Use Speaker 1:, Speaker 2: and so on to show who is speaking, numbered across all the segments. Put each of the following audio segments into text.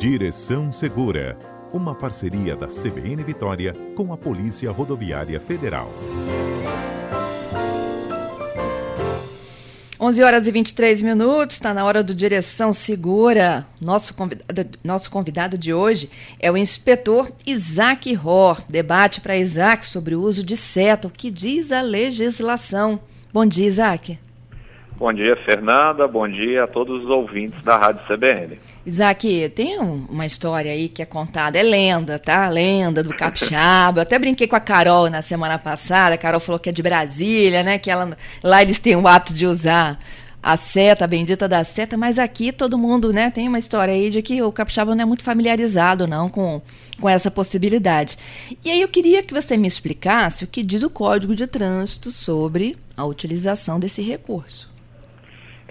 Speaker 1: Direção Segura, uma parceria da CBN Vitória com a Polícia Rodoviária Federal.
Speaker 2: 11 horas e 23 minutos, está na hora do Direção Segura. Nosso convidado, nosso convidado de hoje é o inspetor Isaac Ror. Debate para Isaac sobre o uso de seta, o que diz a legislação. Bom dia, Isaac.
Speaker 3: Bom dia, Fernanda. Bom dia a todos os ouvintes da Rádio CBN.
Speaker 2: Isaac, tem uma história aí que é contada, é lenda, tá? Lenda do capixaba. Eu até brinquei com a Carol na semana passada. A Carol falou que é de Brasília, né? Que ela, lá eles têm o hábito de usar a seta, a bendita da seta, mas aqui todo mundo, né, tem uma história aí de que o capixaba não é muito familiarizado, não, com, com essa possibilidade. E aí eu queria que você me explicasse o que diz o Código de Trânsito sobre a utilização desse recurso.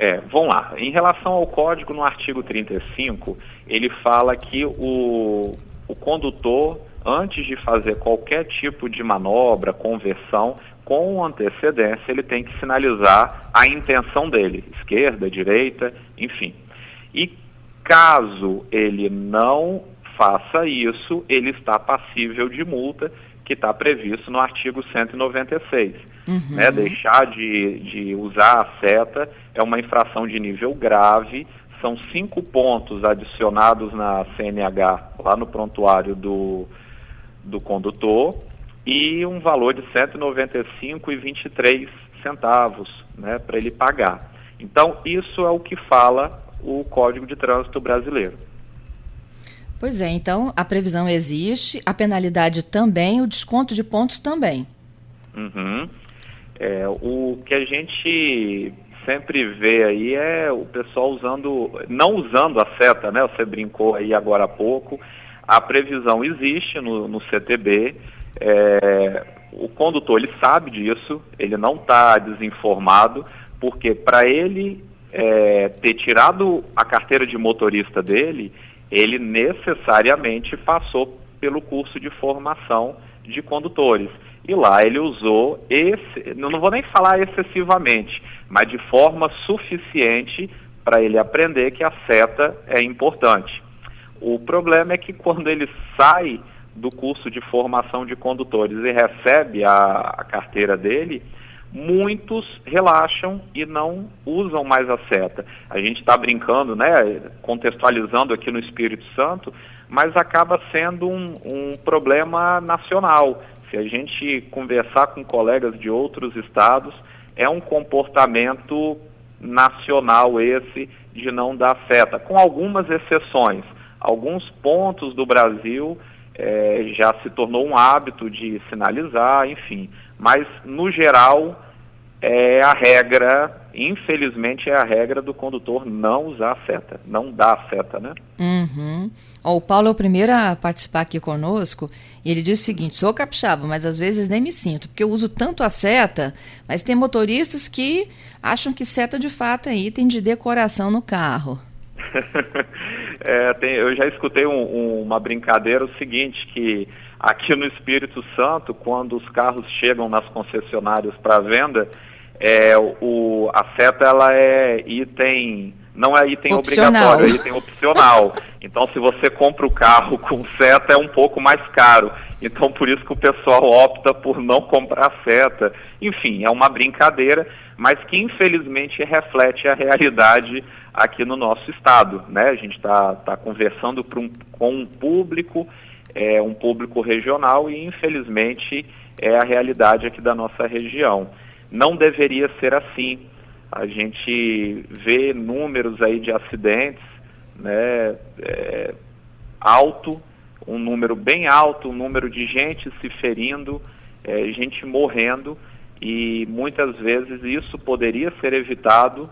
Speaker 3: É, vamos lá. Em relação ao código, no artigo 35, ele fala que o, o condutor, antes de fazer qualquer tipo de manobra, conversão, com antecedência, ele tem que sinalizar a intenção dele, esquerda, direita, enfim. E caso ele não faça isso, ele está passível de multa, que está previsto no artigo 196. Uhum. Né? Deixar de, de usar a seta é uma infração de nível grave, são cinco pontos adicionados na CNH, lá no prontuário do, do condutor, e um valor de R$ 195,23 centavos né, para ele pagar. Então, isso é o que fala o Código de Trânsito Brasileiro.
Speaker 2: Pois é, então a previsão existe, a penalidade também, o desconto de pontos também.
Speaker 3: Uhum. É, o que a gente sempre vê aí é o pessoal usando, não usando a seta, né? Você brincou aí agora há pouco. A previsão existe no, no CTB. É, o condutor ele sabe disso, ele não está desinformado, porque para ele é, ter tirado a carteira de motorista dele, ele necessariamente passou pelo curso de formação de condutores. E lá ele usou esse, não vou nem falar excessivamente, mas de forma suficiente para ele aprender que a seta é importante. O problema é que quando ele sai do curso de formação de condutores e recebe a, a carteira dele, muitos relaxam e não usam mais a seta. A gente está brincando, né, contextualizando aqui no Espírito Santo, mas acaba sendo um, um problema nacional. Se a gente conversar com colegas de outros estados, é um comportamento nacional esse de não dar seta, com algumas exceções. Alguns pontos do Brasil é, já se tornou um hábito de sinalizar, enfim. Mas, no geral, é a regra, infelizmente, é a regra do condutor não usar a seta, não dar a seta, né?
Speaker 2: Uhum. Oh, o Paulo é o primeiro a participar aqui conosco e ele diz o seguinte: sou capixaba, mas às vezes nem me sinto, porque eu uso tanto a seta, mas tem motoristas que acham que seta de fato é item de decoração no carro.
Speaker 3: é, tem, eu já escutei um, um, uma brincadeira o seguinte, que aqui no Espírito Santo, quando os carros chegam nas concessionárias para venda, é, o, a seta ela é item, não é item opcional. obrigatório, é item opcional. Então, se você compra o carro com seta, é um pouco mais caro. Então, por isso que o pessoal opta por não comprar seta. Enfim, é uma brincadeira, mas que infelizmente reflete a realidade aqui no nosso estado. Né? A gente está tá conversando um, com um público, é, um público regional, e infelizmente é a realidade aqui da nossa região. Não deveria ser assim. A gente vê números aí de acidentes né, é, alto, um número bem alto, um número de gente se ferindo, é, gente morrendo, e muitas vezes isso poderia ser evitado.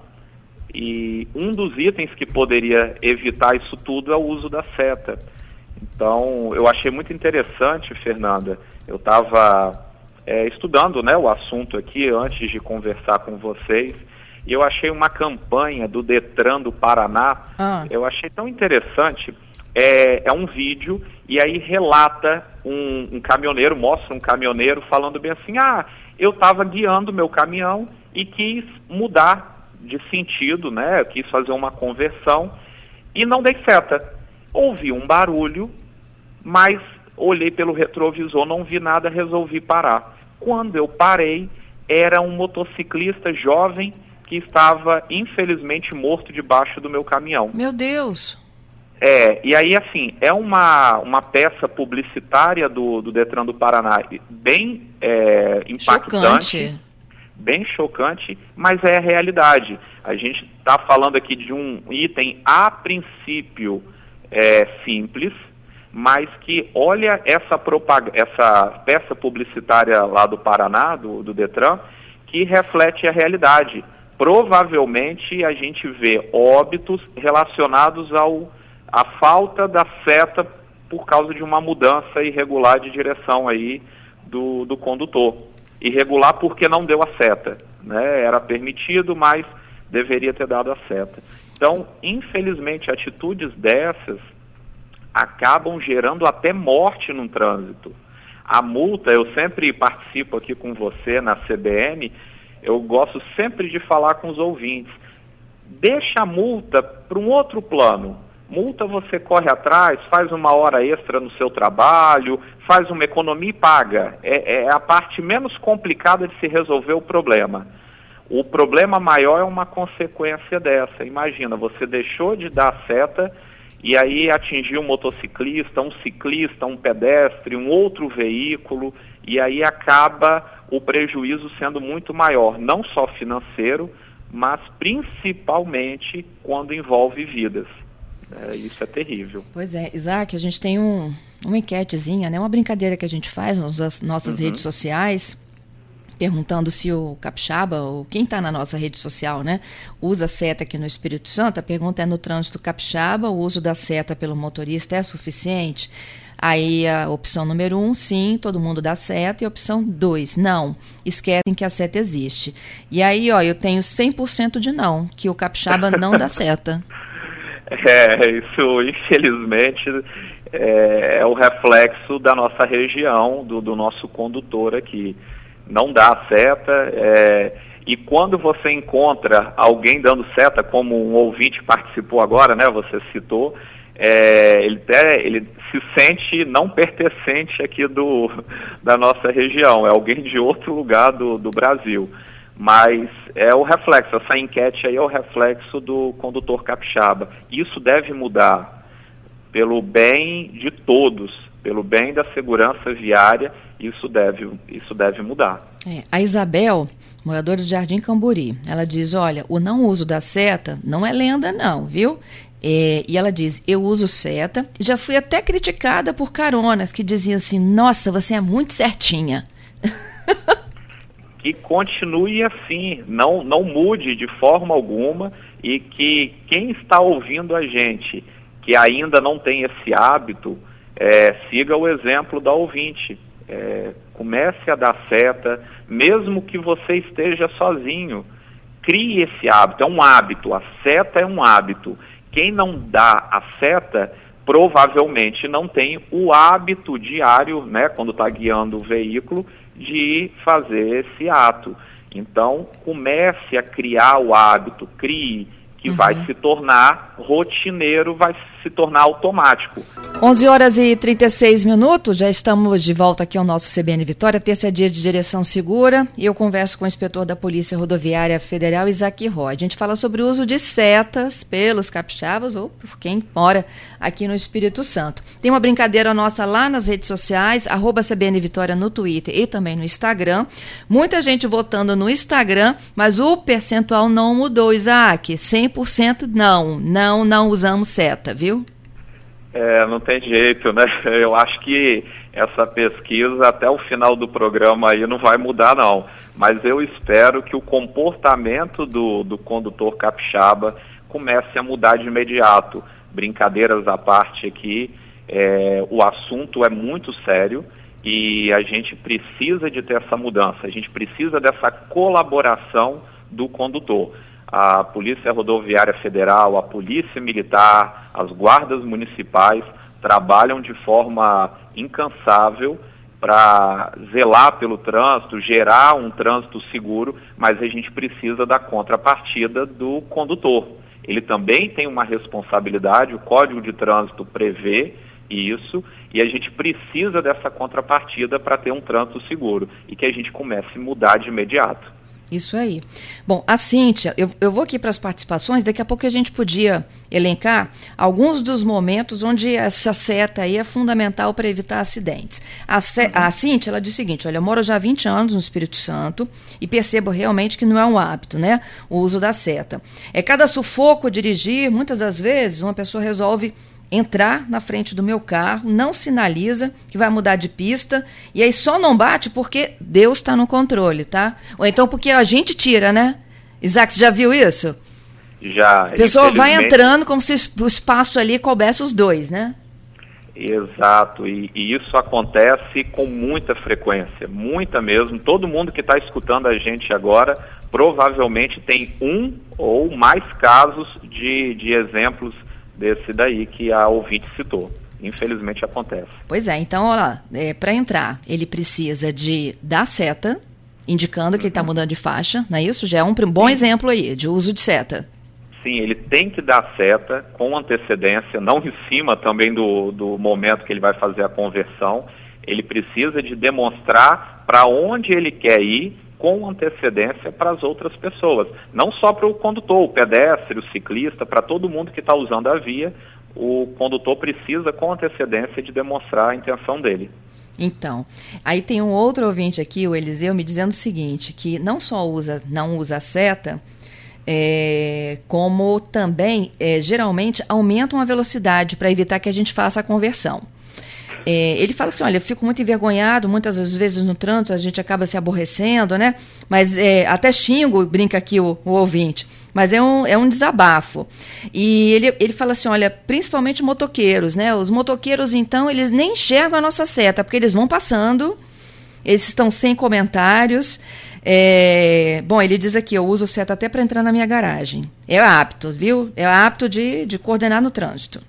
Speaker 3: E um dos itens que poderia evitar isso tudo é o uso da seta. Então, eu achei muito interessante, Fernanda. Eu estava é, estudando né, o assunto aqui antes de conversar com vocês. E eu achei uma campanha do Detran do Paraná, ah. eu achei tão interessante. É, é, um vídeo e aí relata um, um, caminhoneiro, mostra um caminhoneiro falando bem assim: ah, eu estava guiando meu caminhão e quis mudar de sentido, né? Eu quis fazer uma conversão e não dei seta. Ouvi um barulho, mas olhei pelo retrovisor, não vi nada, resolvi parar. Quando eu parei, era um motociclista jovem que estava infelizmente morto debaixo do meu caminhão.
Speaker 2: Meu Deus!
Speaker 3: É, e aí assim, é uma, uma peça publicitária do, do Detran do Paraná bem é, impactante. Chocante. Bem chocante, mas é a realidade. A gente está falando aqui de um item a princípio é, simples, mas que olha essa, essa peça publicitária lá do Paraná, do, do Detran, que reflete a realidade. Provavelmente a gente vê óbitos relacionados ao a falta da seta por causa de uma mudança irregular de direção aí do, do condutor. Irregular porque não deu a seta. Né? Era permitido, mas deveria ter dado a seta. Então, infelizmente, atitudes dessas acabam gerando até morte no trânsito. A multa, eu sempre participo aqui com você na CBN, eu gosto sempre de falar com os ouvintes. Deixa a multa para um outro plano. Multa você corre atrás, faz uma hora extra no seu trabalho, faz uma economia e paga. É, é a parte menos complicada de se resolver o problema. O problema maior é uma consequência dessa. Imagina, você deixou de dar seta e aí atingiu um motociclista, um ciclista, um pedestre, um outro veículo, e aí acaba o prejuízo sendo muito maior, não só financeiro, mas principalmente quando envolve vidas. É, isso é terrível.
Speaker 2: Pois é, Isaac, a gente tem um, uma enquetezinha, né, uma brincadeira que a gente faz nas nossas uhum. redes sociais, perguntando se o capixaba, ou quem está na nossa rede social, né, usa seta aqui no Espírito Santo. A pergunta é no trânsito capixaba, o uso da seta pelo motorista é suficiente? Aí a opção número um, sim, todo mundo dá seta. E a opção dois, não, esquecem que a seta existe. E aí, ó, eu tenho 100% de não, que o capixaba não dá seta.
Speaker 3: É, isso infelizmente é, é, o reflexo da nossa região, do, do, nosso condutor aqui. Não dá seta, é, e quando você encontra alguém dando seta, como um ouvinte participou agora, né, você citou, é, ele, até, ele se sente não pertencente aqui do, da nossa região, é alguém de outro lugar do, do Brasil. Mas é o reflexo, essa enquete aí é o reflexo do condutor capixaba. Isso deve mudar pelo bem de todos, pelo bem da segurança viária, isso deve, isso deve mudar.
Speaker 2: É, a Isabel, moradora do Jardim Camburi, ela diz: olha, o não uso da seta não é lenda, não, viu? É, e ela diz: Eu uso seta. Já fui até criticada por caronas que diziam assim: Nossa, você é muito certinha.
Speaker 3: que continue assim, não, não mude de forma alguma e que quem está ouvindo a gente que ainda não tem esse hábito, é, siga o exemplo da ouvinte. É, comece a dar seta, mesmo que você esteja sozinho. Crie esse hábito, é um hábito. A seta é um hábito. Quem não dá a seta provavelmente não tem o hábito diário, né, quando está guiando o veículo, de fazer esse ato. Então, comece a criar o hábito, crie, que uhum. vai se tornar rotineiro, vai se tornar automático.
Speaker 2: 11 horas e 36 minutos, já estamos de volta aqui ao nosso CBN Vitória, terça dia de direção segura, e eu converso com o inspetor da Polícia Rodoviária Federal, Isaac Roy. A gente fala sobre o uso de setas pelos capixabas ou por quem mora aqui no Espírito Santo. Tem uma brincadeira nossa lá nas redes sociais, arroba CBN Vitória no Twitter e também no Instagram. Muita gente votando no Instagram, mas o percentual não mudou, Isaac. 100% não, não, não usamos seta, viu?
Speaker 3: É, não tem jeito, né? Eu acho que essa pesquisa até o final do programa aí não vai mudar não. Mas eu espero que o comportamento do, do condutor capixaba comece a mudar de imediato. Brincadeiras à parte aqui, é, o assunto é muito sério e a gente precisa de ter essa mudança, a gente precisa dessa colaboração do condutor a Polícia Rodoviária Federal, a Polícia Militar, as guardas municipais trabalham de forma incansável para zelar pelo trânsito, gerar um trânsito seguro, mas a gente precisa da contrapartida do condutor. ele também tem uma responsabilidade, o Código de Trânsito prevê isso, e a gente precisa dessa contrapartida para ter um trânsito seguro e que a gente comece a mudar de imediato.
Speaker 2: Isso aí. Bom, a Cíntia, eu, eu vou aqui para as participações, daqui a pouco a gente podia elencar alguns dos momentos onde essa seta aí é fundamental para evitar acidentes. A, uhum. a Cíntia, ela diz o seguinte, olha, eu moro já há 20 anos no Espírito Santo e percebo realmente que não é um hábito, né, o uso da seta. É cada sufoco dirigir, muitas das vezes uma pessoa resolve entrar na frente do meu carro, não sinaliza que vai mudar de pista e aí só não bate porque Deus está no controle, tá? Ou então porque a gente tira, né? Isaac, você já viu isso?
Speaker 3: Já.
Speaker 2: A pessoa vai entrando como se o espaço ali coubesse os dois, né?
Speaker 3: Exato, e, e, isso acontece com muita frequência, muita mesmo. Todo mundo que está escutando a gente agora provavelmente tem um ou mais casos de, de exemplos desse daí que a ouvinte citou. Infelizmente acontece.
Speaker 2: Pois é, então, olha é, para entrar, ele precisa de dar seta, indicando que tá uhum. ele está mudando de faixa, não é isso? Já é um bom Sim. exemplo aí de uso de seta.
Speaker 3: Sim, ele tem que dar seta com antecedência, não em cima também do, do momento que ele vai fazer a conversão. Ele precisa de demonstrar para onde ele quer ir com antecedência para as outras pessoas. Não só para o condutor, o pedestre, o ciclista, para todo mundo que está usando a via, o condutor precisa com antecedência de demonstrar a intenção dele.
Speaker 2: Então, aí tem um outro ouvinte aqui, o Eliseu, me dizendo o seguinte, que não só usa, não usa a seta, é, como também, é, geralmente, aumentam a velocidade para evitar que a gente faça a conversão. É, ele fala assim: olha, fico muito envergonhado, muitas vezes no trânsito a gente acaba se aborrecendo, né? Mas é, até xingo, brinca aqui o, o, ouvinte. Mas é um, é um desabafo. E ele, ele fala assim: olha, principalmente motoqueiros, né? Os motoqueiros, então, eles nem enxergam a nossa seta, porque eles vão passando, eles estão sem comentários. É, bom, ele diz aqui: eu uso seta até para entrar na minha garagem. É apto, viu? É apto de, de coordenar no trânsito.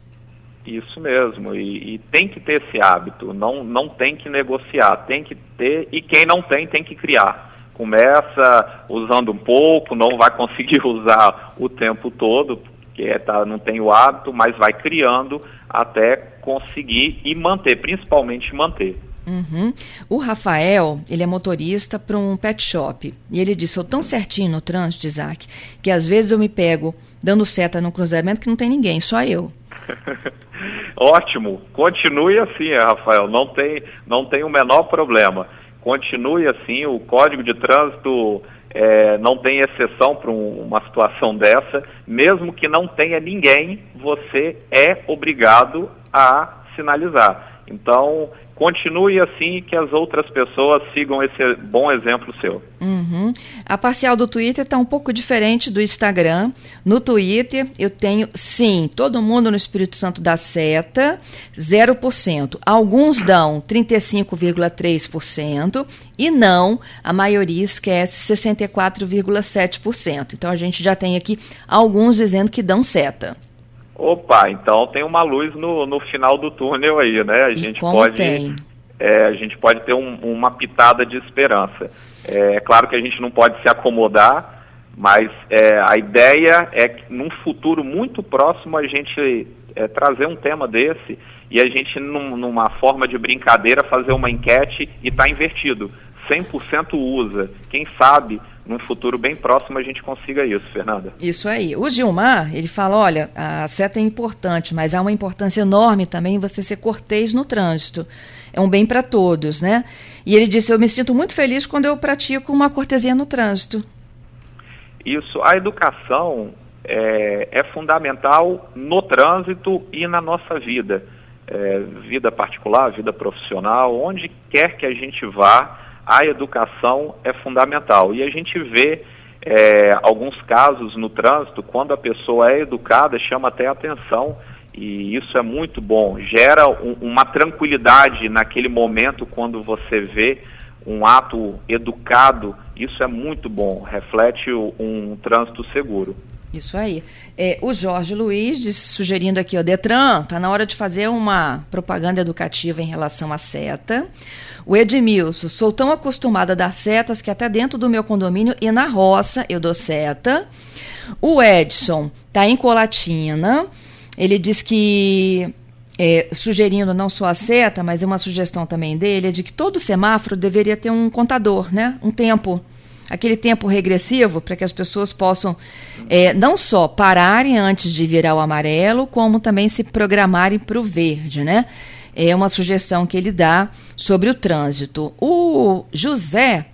Speaker 3: Isso mesmo, e, e, tem que ter esse hábito, não, não tem que negociar, tem que ter, e quem não tem, tem que criar. Começa usando um pouco, não vai conseguir usar o tempo todo, porque tá, não tem o hábito, mas vai criando até conseguir e manter, principalmente manter.
Speaker 2: Uhum. O Rafael, ele é motorista para um pet shop. E ele disse: sou tão certinho no trânsito, Isaac, que às vezes eu me pego dando seta no cruzamento que não tem ninguém, só eu.
Speaker 3: Ótimo, continue assim, Rafael, não tem, não tem o menor problema. Continue assim, o Código de Trânsito é, não tem exceção para um, uma situação dessa, mesmo que não tenha ninguém, você é obrigado a sinalizar. Então, continue assim que as outras pessoas sigam esse bom exemplo seu.
Speaker 2: Uhum. A parcial do Twitter está um pouco diferente do Instagram. No Twitter eu tenho, sim, todo mundo no Espírito Santo dá seta, 0%. Alguns dão 35,3% e não, a maioria esquece 64,7%. Então a gente já tem aqui alguns dizendo que dão seta.
Speaker 3: Opa, então tem uma luz no, no final do túnel aí, né? A
Speaker 2: e
Speaker 3: gente pode. É, a gente pode ter um, uma pitada de esperança. É, é, claro que a gente não pode se acomodar, mas é, a ideia é que num futuro muito próximo a gente é, trazer um tema desse e a gente, num, numa forma de brincadeira, fazer uma enquete e tá invertido. 100% usa. Quem sabe num futuro bem próximo a gente consiga isso, Fernanda.
Speaker 2: Isso aí. O Gilmar, ele fala, olha, a seta é importante, mas há uma importância enorme também você ser cortês no trânsito. É um bem para todos, né? E ele disse, eu me sinto muito feliz quando eu pratico uma cortesia no trânsito.
Speaker 3: Isso, a educação é, é fundamental no trânsito e na nossa vida. É, vida particular, vida profissional, onde quer que a gente vá, a educação é fundamental. E a gente vê é, alguns casos no trânsito, quando a pessoa é educada, chama até atenção, e isso é muito bom. Gera um, uma tranquilidade naquele momento quando você vê um ato educado, isso é muito bom, reflete um trânsito seguro.
Speaker 2: Isso aí. É, o Jorge Luiz disse, sugerindo aqui, o Detran, tá na hora de fazer uma propaganda educativa em relação à seta. O Edmilson, sou tão acostumada a dar setas que até dentro do meu condomínio e na roça eu dou seta. O Edson tá em Colatina. Ele diz que é, sugerindo não só a seta, mas é uma sugestão também dele, é de que todo semáforo deveria ter um contador, né? Um tempo aquele tempo regressivo para que as pessoas possam é, não só pararem antes de virar o amarelo, como também se programarem para o verde, né? É uma sugestão que ele dá sobre o trânsito. O José,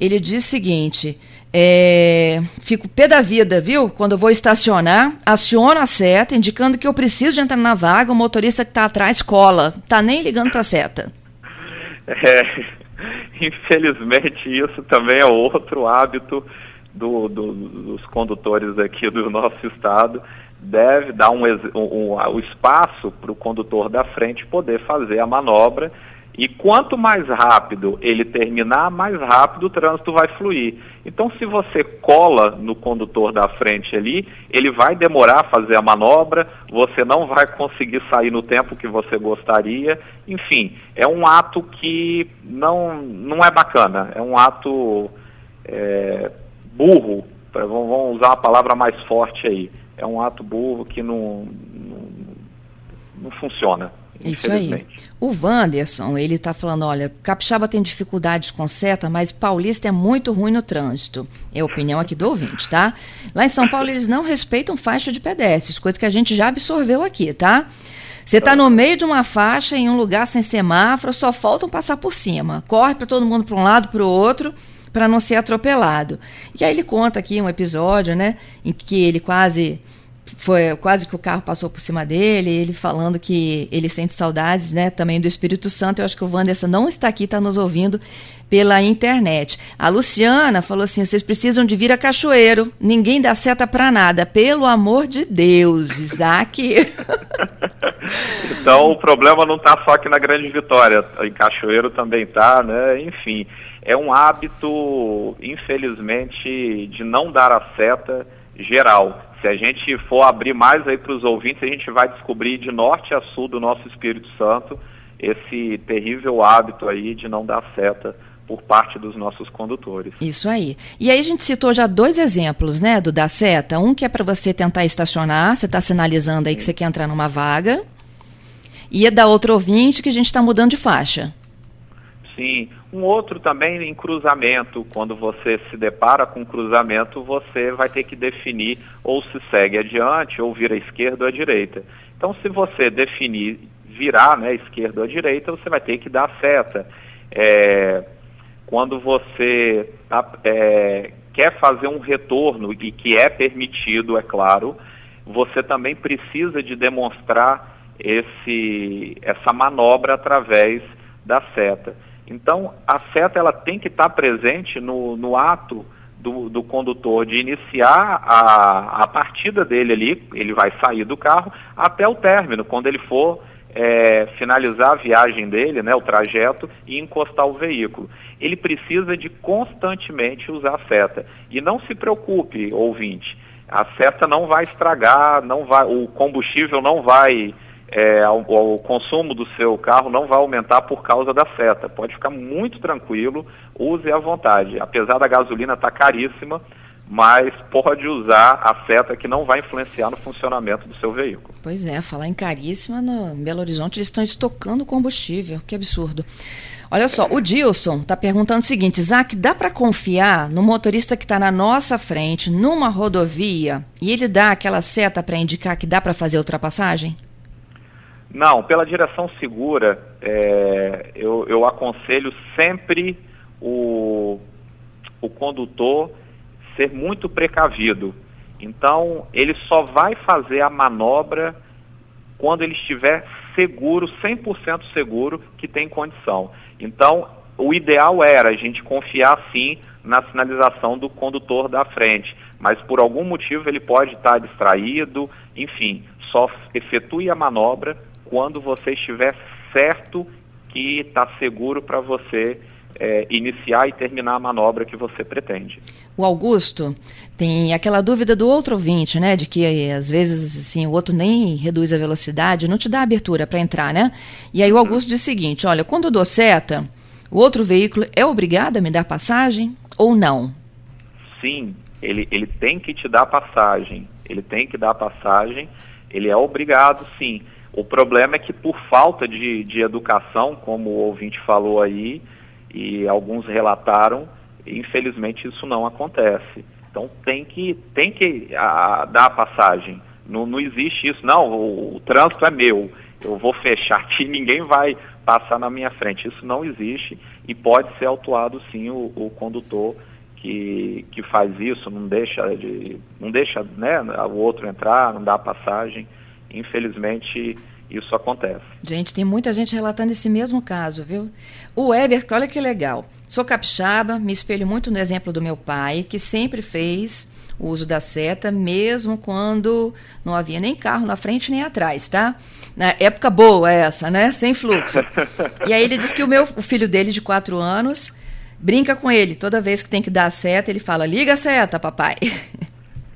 Speaker 2: ele diz o seguinte: é, fico pé da vida, viu? Quando eu vou estacionar, aciono a seta, indicando que eu preciso de entrar na vaga, o motorista que está atrás cola. Tá nem ligando para a seta.
Speaker 3: É, Infelizmente, isso também é outro hábito do, do, dos condutores aqui do nosso estado. Deve dar um, um, um o espaço para o condutor da frente poder fazer a manobra e quanto mais rápido ele terminar, mais rápido o trânsito vai fluir. Então, se você cola no condutor da frente ali, ele vai demorar a fazer a manobra, você não vai conseguir sair no tempo que você gostaria. Enfim, é um ato que não, não é bacana, é um ato é, burro, vamos usar uma palavra mais forte aí. É um ato burro que não, não, não funciona.
Speaker 2: Isso aí. O Wanderson, ele está falando, olha, Capixaba tem dificuldades com seta, mas Paulista é muito ruim no trânsito. É a opinião aqui do ouvinte, tá? Lá em São Paulo eles não respeitam faixa de pedestres, coisa que a gente já absorveu aqui, tá? Você está no meio de uma faixa, em um lugar sem semáforo, só faltam passar por cima. Corre para todo mundo para um lado, para o outro, para não ser atropelado. E aí ele conta aqui um episódio, né, em que ele quase foi quase que o carro passou por cima dele, ele falando que ele sente saudades, né, também do Espírito Santo. Eu acho que o Wanderson não está aqui, está nos ouvindo pela internet. A Luciana falou assim: vocês precisam de vir a Cachoeiro, ninguém dá seta para nada, pelo amor de Deus, Isaac.
Speaker 3: então o problema não está só aqui na Grande Vitória, em Cachoeiro também tá, né? Enfim, é um hábito, infelizmente, de não dar a seta geral se a gente for abrir mais aí para os ouvintes, a gente vai descobrir de norte a sul do nosso Espírito Santo esse terrível hábito aí de não dar seta por parte dos nossos condutores.
Speaker 2: Isso aí. E aí a gente citou já dois exemplos, né, do da seta. Um que é para você tentar estacionar, você está sinalizando aí que você quer entrar numa vaga. E é da outra ouvinte que a gente está mudando de faixa.
Speaker 3: Sim. Um outro também em cruzamento, quando você se depara com cruzamento, você vai ter que definir ou se segue adiante, ou vira à esquerda ou à direita. Então, se você definir virar, né, esquerda ou direita, você vai ter que dar seta. É, quando você é, quer fazer um retorno, e que é permitido, é claro, você também precisa de demonstrar esse, essa manobra através da seta. Então, a seta ela tem que estar presente no, no ato do, do, condutor de iniciar a, a partida dele ali, ele vai sair do carro, até o término, quando ele for é, finalizar a viagem dele, né, o trajeto, e encostar o veículo. Ele precisa de constantemente usar a seta. E não se preocupe, ouvinte, a seta não vai estragar, não vai, o combustível não vai é, consumo do seu carro não vai aumentar por causa da seta. Pode ficar muito tranquilo, use à vontade. Apesar da gasolina estar tá caríssima, mas pode usar a seta que não vai influenciar no funcionamento do seu veículo.
Speaker 2: Pois é, falar em caríssima, no Belo Horizonte eles estão estocando combustível, que absurdo. Olha só, o Dilson está perguntando o seguinte, Isaac, dá para confiar no motorista que está na nossa frente, numa rodovia, e ele dá aquela seta para indicar que dá para fazer ultrapassagem?
Speaker 3: Não, pela direção segura, é, eu, eu aconselho sempre o, o condutor ser muito precavido. Então, ele só vai fazer a manobra quando ele estiver seguro, 100% seguro, que tem condição. Então, o ideal era a gente confiar sim na sinalização do condutor da frente, mas por algum motivo ele pode estar distraído, enfim, só efetue a manobra quando você estiver certo que está seguro para você é, iniciar e terminar a manobra que você pretende.
Speaker 2: O Augusto tem aquela dúvida do outro ouvinte, né, de que às vezes assim o outro nem reduz a velocidade, não te dá abertura para entrar, né? E aí o Augusto diz o seguinte: olha, quando eu dou seta, o outro veículo é obrigado a me dar passagem ou não?
Speaker 3: Sim, ele, ele tem que te dar passagem. Ele tem que dar passagem. Ele é obrigado, sim. O problema é que por falta de, de educação, como o ouvinte falou aí, e alguns relataram, infelizmente isso não acontece. Então tem que, tem que a, dar a passagem. Não, não existe isso, não, o, o trânsito é meu, eu vou fechar aqui, ninguém vai passar na minha frente. Isso não existe e pode ser autuado sim o, o condutor que, que faz isso, não deixa, de, não deixa né, o outro entrar, não dá passagem. Infelizmente, isso acontece.
Speaker 2: Gente, tem muita gente relatando esse mesmo caso, viu? O Weber, olha que legal. Sou capixaba, me espelho muito no exemplo do meu pai, que sempre fez o uso da seta, mesmo quando não havia nem carro na frente nem atrás, tá? Na época boa essa, né? Sem fluxo. E aí ele diz que o meu o filho dele de quatro anos brinca com ele. Toda vez que tem que dar a seta, ele fala: liga a seta, papai.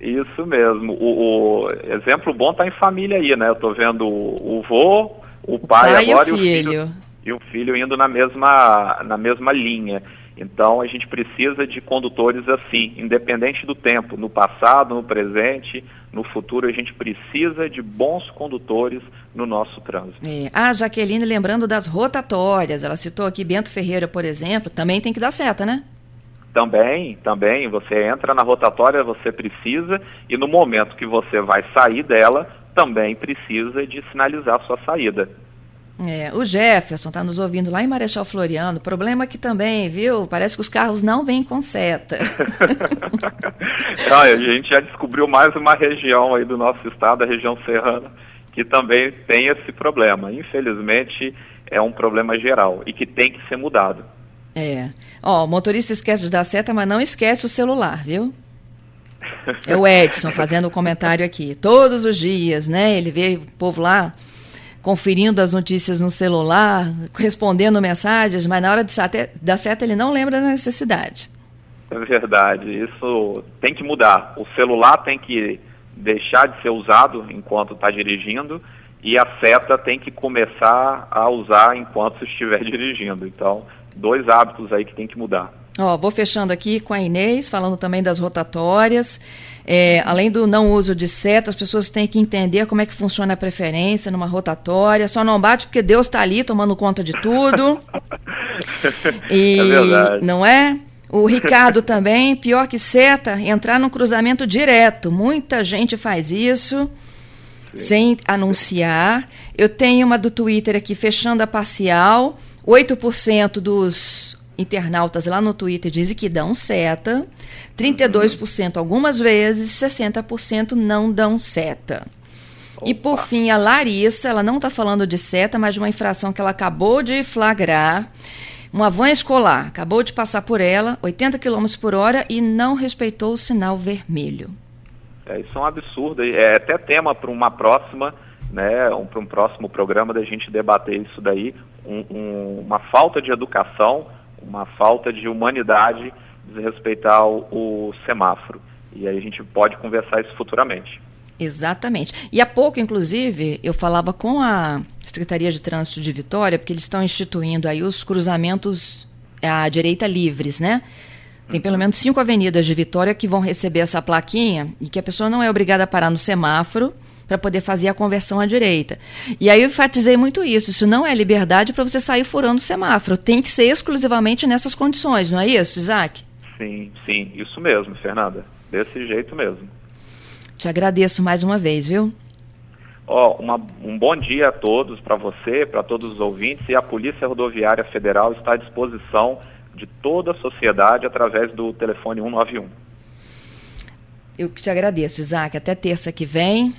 Speaker 3: Isso mesmo. O, o exemplo bom está em família aí, né? Eu estou vendo o, o vô, o pai,
Speaker 2: pai
Speaker 3: agora
Speaker 2: e o, filho.
Speaker 3: e o filho. E o filho indo na mesma, na mesma linha. Então a gente precisa de condutores assim, independente do tempo, no passado, no presente, no futuro, a gente precisa de bons condutores no nosso trânsito.
Speaker 2: É. A Jaqueline, lembrando das rotatórias, ela citou aqui Bento Ferreira, por exemplo, também tem que dar seta, né?
Speaker 3: Também, também. Você entra na rotatória, você precisa, e no momento que você vai sair dela, também precisa de sinalizar sua saída.
Speaker 2: É, o Jefferson está nos ouvindo lá em Marechal Floriano. Problema que também, viu? Parece que os carros não vêm com seta.
Speaker 3: a gente já descobriu mais uma região aí do nosso estado, a região serrana, que também tem esse problema. Infelizmente, é um problema geral e que tem que ser mudado.
Speaker 2: É. Ó, o motorista esquece de dar seta, mas não esquece o celular, viu? É o Edson fazendo o um comentário aqui. Todos os dias, né? Ele vê o povo lá conferindo as notícias no celular, respondendo mensagens, mas na hora de dar seta ele não lembra da necessidade.
Speaker 3: É verdade, isso tem que mudar. O celular tem que deixar de ser usado enquanto está dirigindo e a seta tem que começar a usar enquanto estiver dirigindo. Então, dois hábitos aí que tem que mudar.
Speaker 2: Ó, vou fechando aqui com a Inês, falando também das rotatórias. É, além do não uso de seta, as pessoas têm que entender como é que funciona a preferência numa rotatória. Só não bate porque Deus está ali tomando conta de tudo.
Speaker 3: E, é verdade.
Speaker 2: Não é? O Ricardo também, pior que seta, entrar num cruzamento direto. Muita gente faz isso Sim. sem anunciar. Eu tenho uma do Twitter aqui, fechando a parcial. 8% dos internautas lá no Twitter dizem que dão seta, 32% algumas vezes, 60% não dão seta. Opa. E por fim, a Larissa, ela não está falando de seta, mas de uma infração que ela acabou de flagrar. Uma van escolar acabou de passar por ela, 80 km por hora, e não respeitou o sinal vermelho.
Speaker 3: É, isso é um absurdo. É até tema para uma próxima, né, um, para um próximo programa da gente debater isso daí. Um, um, uma falta de educação, uma falta de humanidade desrespeitar o, o semáforo. E aí a gente pode conversar isso futuramente.
Speaker 2: Exatamente. E há pouco, inclusive, eu falava com a Secretaria de Trânsito de Vitória, porque eles estão instituindo aí os cruzamentos à direita livres, né? Tem pelo menos cinco avenidas de Vitória que vão receber essa plaquinha e que a pessoa não é obrigada a parar no semáforo para poder fazer a conversão à direita. E aí eu enfatizei muito isso. Isso não é liberdade para você sair furando o semáforo. Tem que ser exclusivamente nessas condições, não é isso, Isaac?
Speaker 3: Sim, sim, isso mesmo, Fernanda. Desse jeito mesmo.
Speaker 2: Te agradeço mais uma vez, viu?
Speaker 3: Ó, uma, um bom dia a todos, para você, para todos os ouvintes, e a Polícia Rodoviária Federal está à disposição de toda a sociedade através do telefone 191.
Speaker 2: Eu que te agradeço, Isaac. Até terça que vem.